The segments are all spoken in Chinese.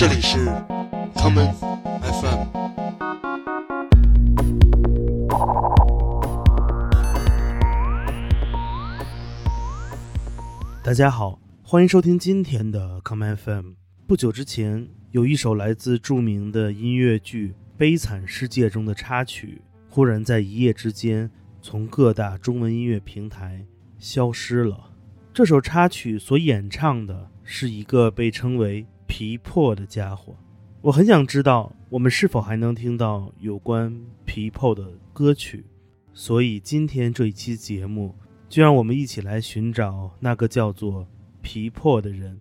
这里是 common FM。大家好，欢迎收听今天的 common FM。不久之前，有一首来自著名的音乐剧《悲惨世界》中的插曲，忽然在一夜之间从各大中文音乐平台消失了。这首插曲所演唱的是一个被称为皮破的家伙。我很想知道，我们是否还能听到有关皮破的歌曲。所以今天这一期节目，就让我们一起来寻找那个叫做皮破的人。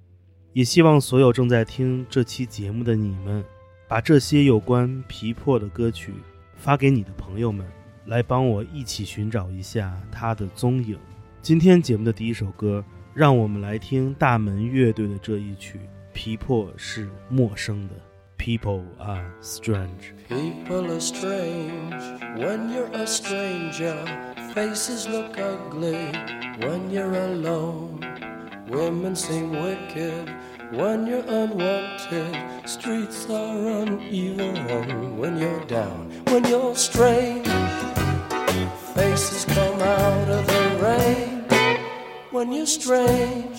也希望所有正在听这期节目的你们，把这些有关皮破的歌曲发给你的朋友们，来帮我一起寻找一下他的踪影。今天节目的第一首歌，让我们来听大门乐队的这一曲《皮破是陌生的》。People are strange. People are strange when you're a stranger. Faces look ugly when you're alone. Women seem wicked when you're unwanted. Streets are uneven when you're down. When you're strange, faces come out of the rain. When you're strange,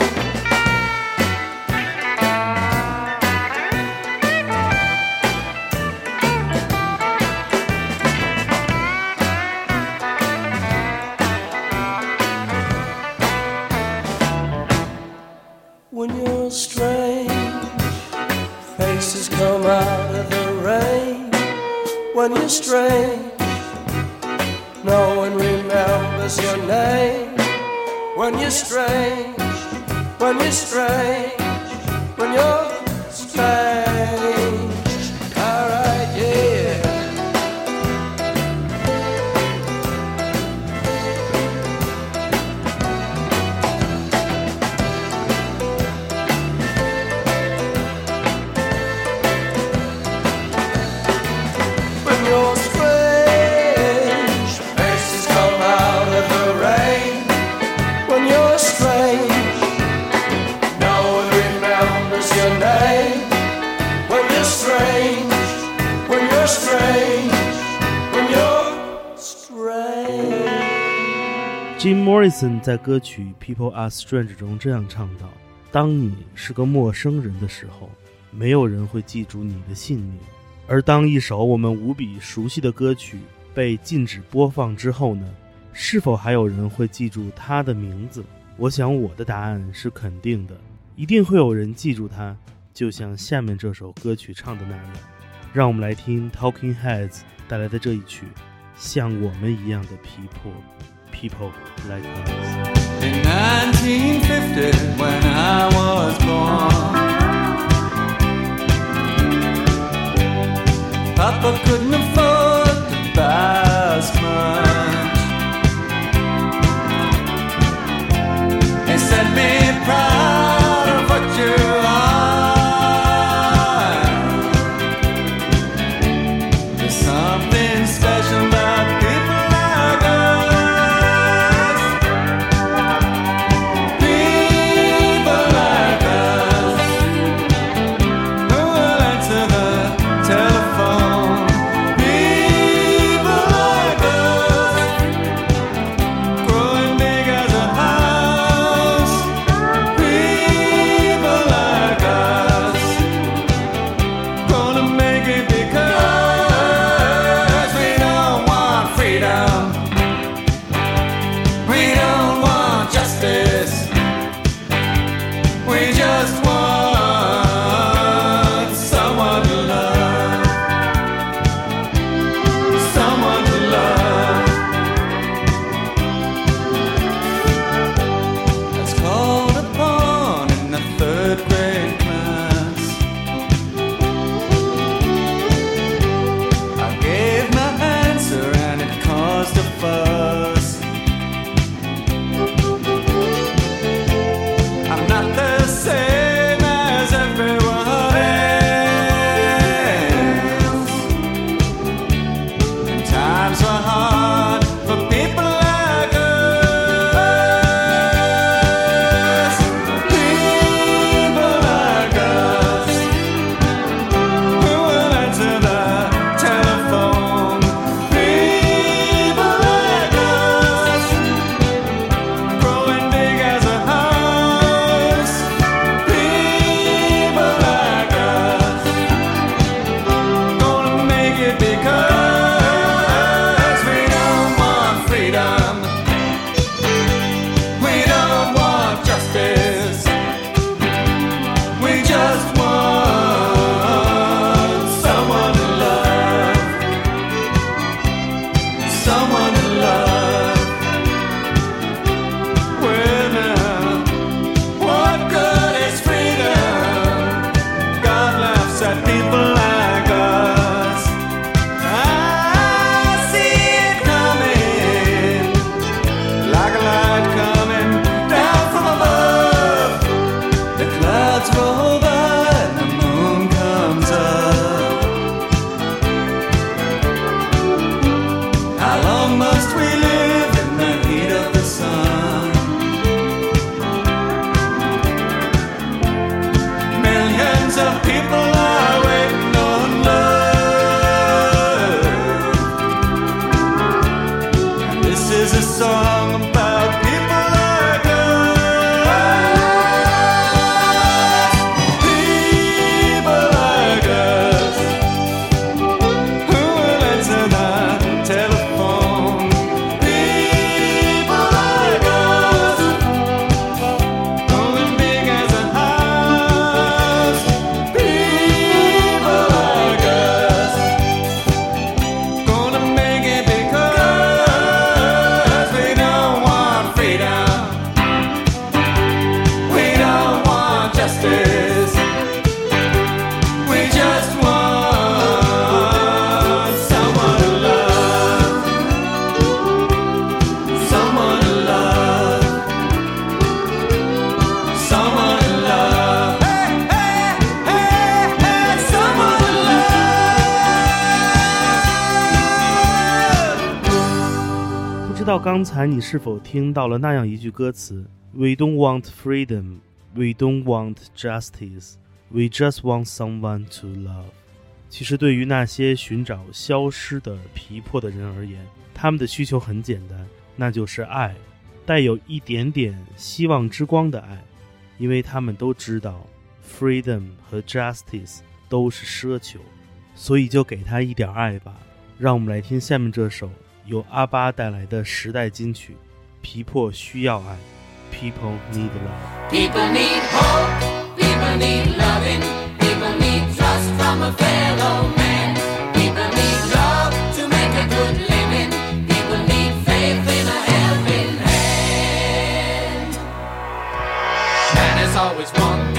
Jim Morrison 在歌曲《People Are Strange》中这样唱道：“当你是个陌生人的时候，没有人会记住你的姓名；而当一首我们无比熟悉的歌曲被禁止播放之后呢？是否还有人会记住它的名字？我想我的答案是肯定的，一定会有人记住它，就像下面这首歌曲唱的那样。让我们来听 Talking Heads 带来的这一曲《像我们一样的皮破》，People Like Us。In 1950, when I was born, Papa couldn't afford to buy us much. 知道刚才你是否听到了那样一句歌词：“We don't want freedom, we don't want justice, we just want someone to love。”其实，对于那些寻找消失的皮魄的人而言，他们的需求很简单，那就是爱，带有一点点希望之光的爱，因为他们都知道，freedom 和 justice 都是奢求，所以就给他一点爱吧。让我们来听下面这首。由阿巴带来的时代金曲，皮魄需要爱，People need love。People need hope, people need loving, people need trust from a fellow man. People need love to make a good living, people need faith in a helping hand. Man has always wanted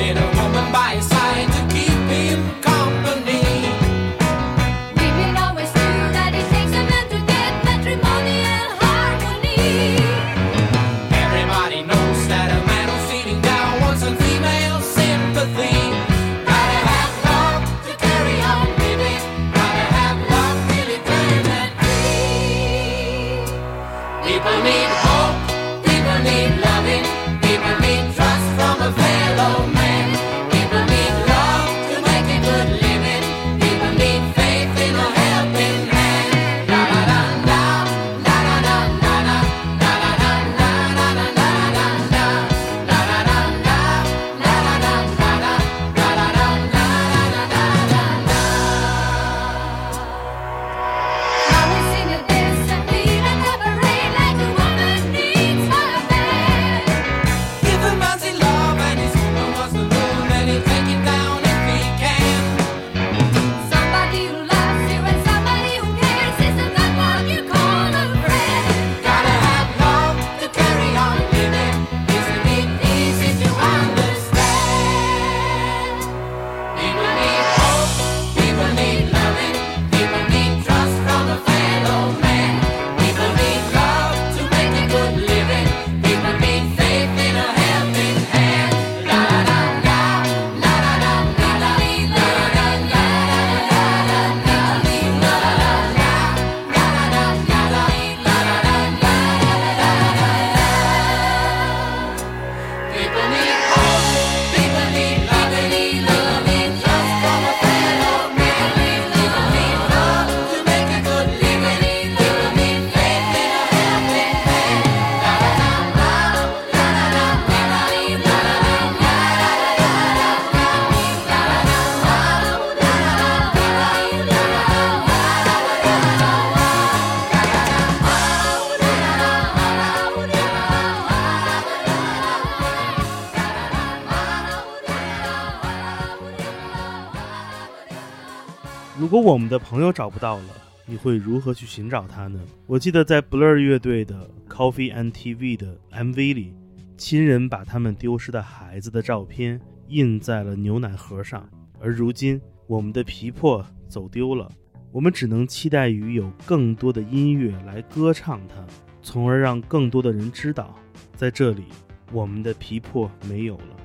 如果我们的朋友找不到了，你会如何去寻找他呢？我记得在 Blur 乐队的 Coffee and TV 的 MV 里，亲人把他们丢失的孩子的照片印在了牛奶盒上，而如今我们的皮破走丢了，我们只能期待于有更多的音乐来歌唱它，从而让更多的人知道，在这里我们的皮破没有了。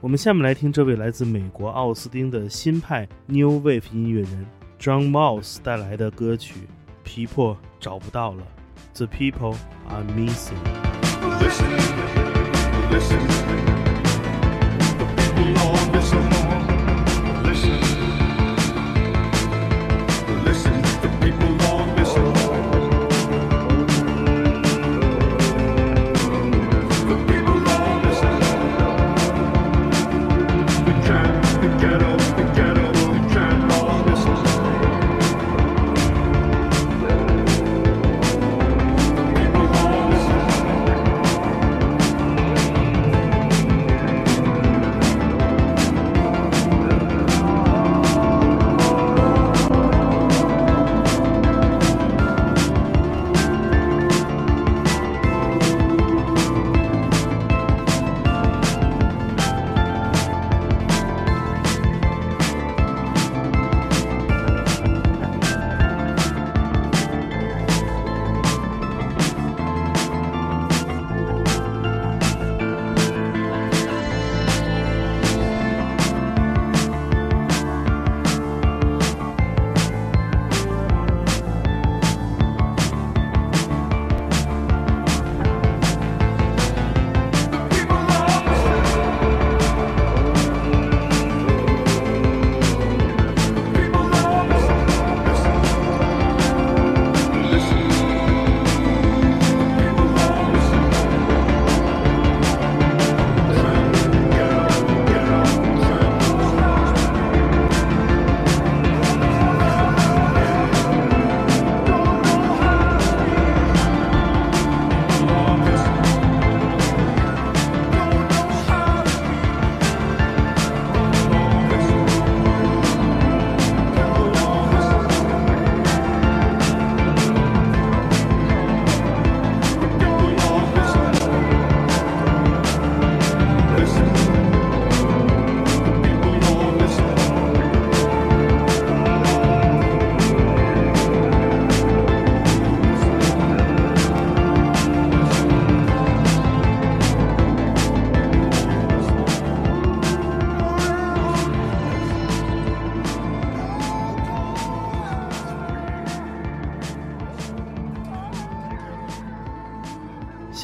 我们下面来听这位来自美国奥斯汀的新派 New Wave 音乐人 John Mouse 带来的歌曲《皮魄找不到了》，The People Are Missing。Listen, listen. The people are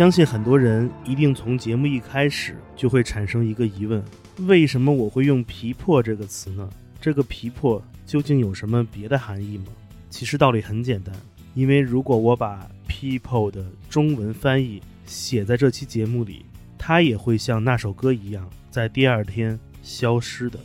相信很多人一定从节目一开始就会产生一个疑问：为什么我会用“皮破”这个词呢？这个“皮破”究竟有什么别的含义吗？其实道理很简单，因为如果我把 “people” 的中文翻译写在这期节目里，它也会像那首歌一样，在第二天消失的。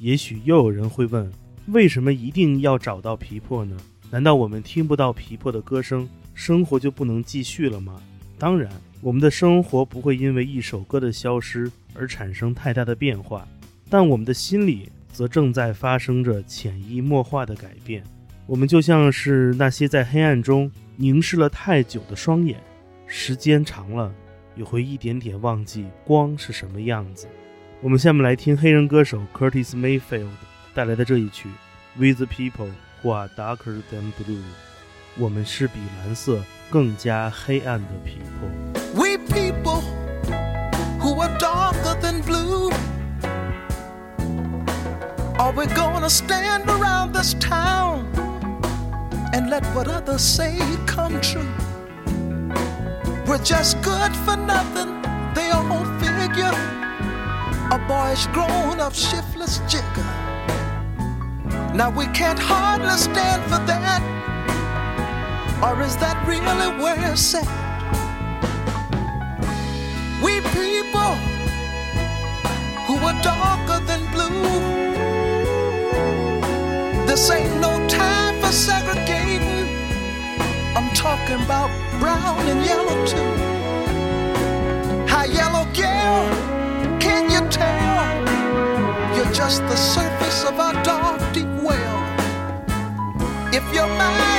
也许又有人会问：为什么一定要找到皮破呢？难道我们听不到皮破的歌声，生活就不能继续了吗？当然，我们的生活不会因为一首歌的消失而产生太大的变化，但我们的心里则正在发生着潜移默化的改变。我们就像是那些在黑暗中凝视了太久的双眼，时间长了，也会一点点忘记光是什么样子。我们下面来听黑人歌手 Curtis Mayfield 带来的这一曲《With the People Who Are Darker Than Blue》。我们是比蓝色 更加黑暗的皮破。 We people who are darker than blue. Are we gonna stand around this town and let what others say come true? We're just good for nothing, they all figure. A boyish grown up shiftless jigger. Now we can't hardly stand for that. Or is that really where it's at? We people who are darker than blue. This ain't no time for segregating. I'm talking about brown and yellow too. How yellow girl, can you tell? You're just the surface of our dark deep well. If your mind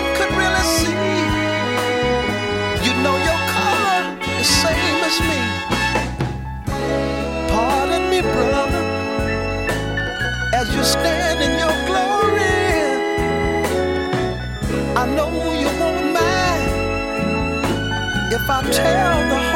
if I tell the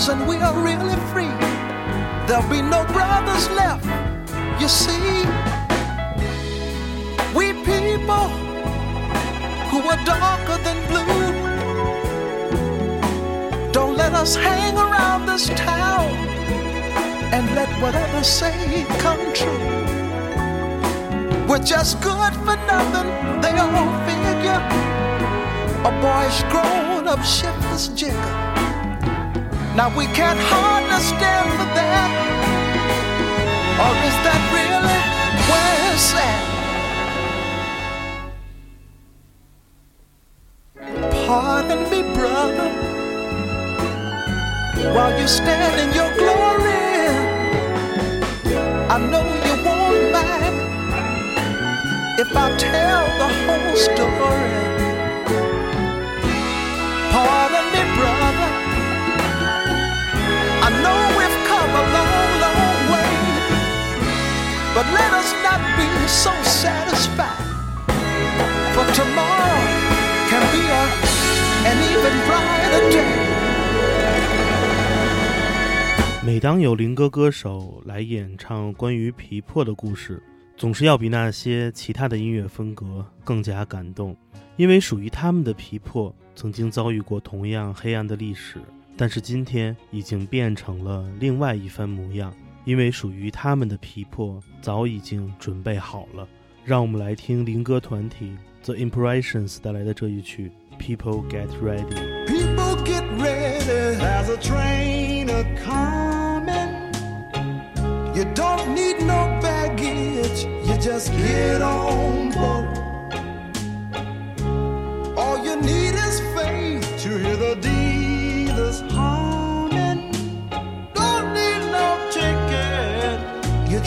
comes and we are really free, there'll be no brothers left. You see, we people who are darker than blue. Don't let us hang around this town and let whatever say come true. We're just good for nothing, they all figure. A boy's grown up shiftless jigger. Now we can't hardly stand for that. Or is that really where it's at? Pardon me, brother, while you stand in your glory. I know you won't mind if I tell the whole story. So satisfied. For tomorrow can be a, and even brighter day. 每当有灵歌歌手来演唱关于皮破的故事，总是要比那些其他的音乐风格更加感动，因为属于他们的皮破曾经遭遇过同样黑暗的历史，但是今天已经变成了另外一番模样，因为属于他们的皮破早已经准备好了。让我们来听灵歌团体 The Impressions 带来的这一曲《People Get Ready》。People get ready. There's a train a coming. You don't need no baggage. You just get on board. All you need is faith. To hear the dealers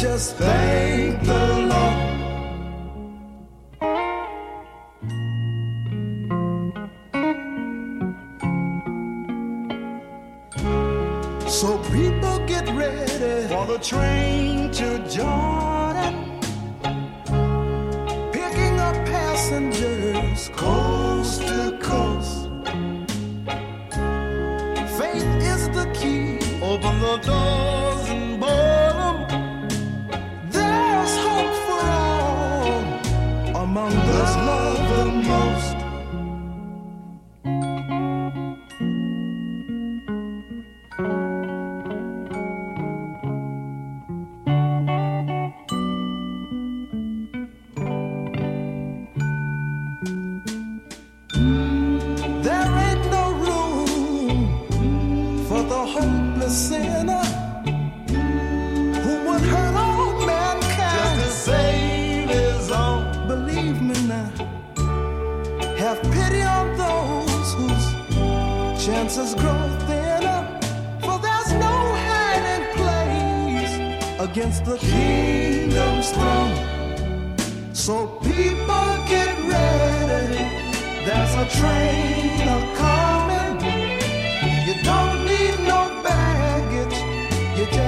just thank the Lord. So people get ready For the train to Jordan. Sinner who would hurt all Just to save his own. Believe me now, have pity on those whose chances grow thinner. For there's no hiding place against the kingdom's throne. So people get ready. There's a train a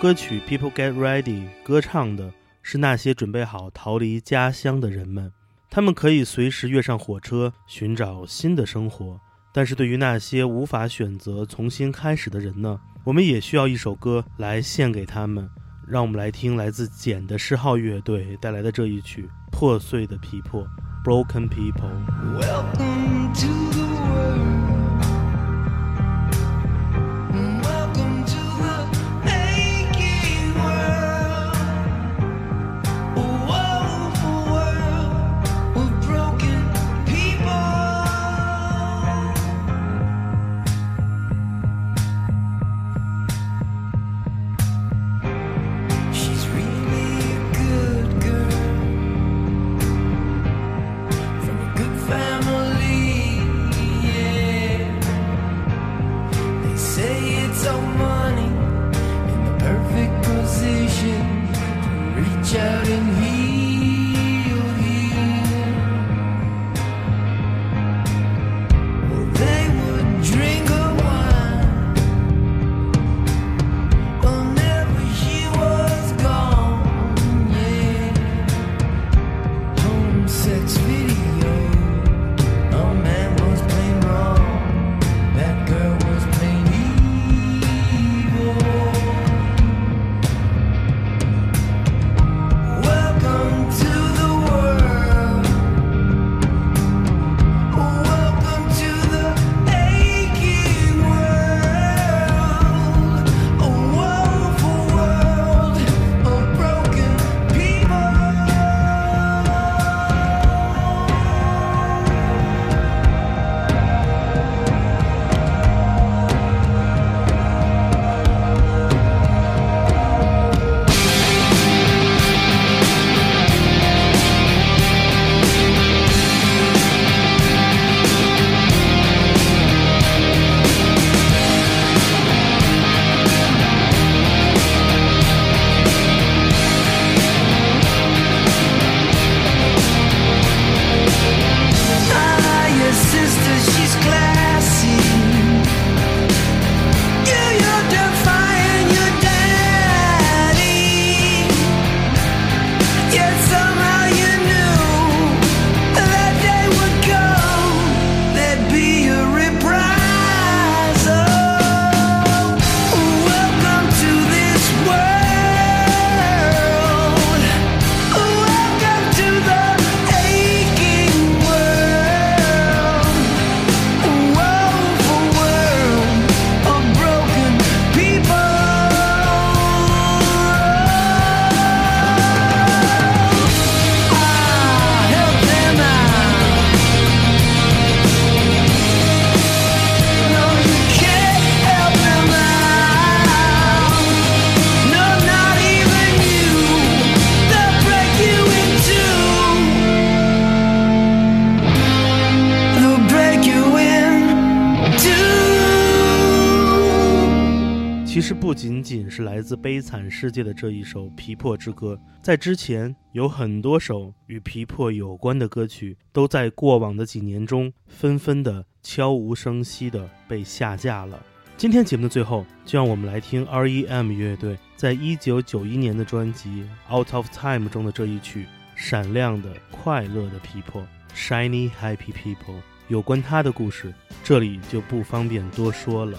歌曲《People Get Ready》歌唱的是那些准备好逃离家乡的人们，他们可以随时跃上火车寻找新的生活。但是对于那些无法选择重新开始的人呢？我们也需要一首歌来献给他们。让我们来听来自简的嗜好乐队带来的这一曲《破碎的皮破》（Broken People）。Welcome to 来自悲惨世界的这一首《皮破之歌》，在之前有很多首与皮破有关的歌曲，都在过往的几年中纷纷的悄无声息的被下架了。今天节目的最后，就让我们来听 R.E.M. 乐队在一九九一年的专辑《Out of Time》中的这一曲《闪亮的快乐的皮破》（Shiny Happy People）。有关他的故事，这里就不方便多说了。